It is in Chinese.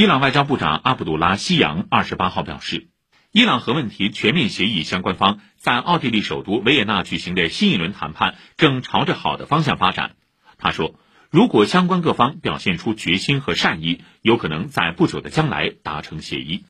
伊朗外交部长阿卜杜拉西扬二十八号表示伊朗核问题全面协议相关方在奥地利首都维也纳举行的新一轮谈判正朝着好的方向发展。他说如果相关各方表现出决心和善意有可能在不久的将来达成协议。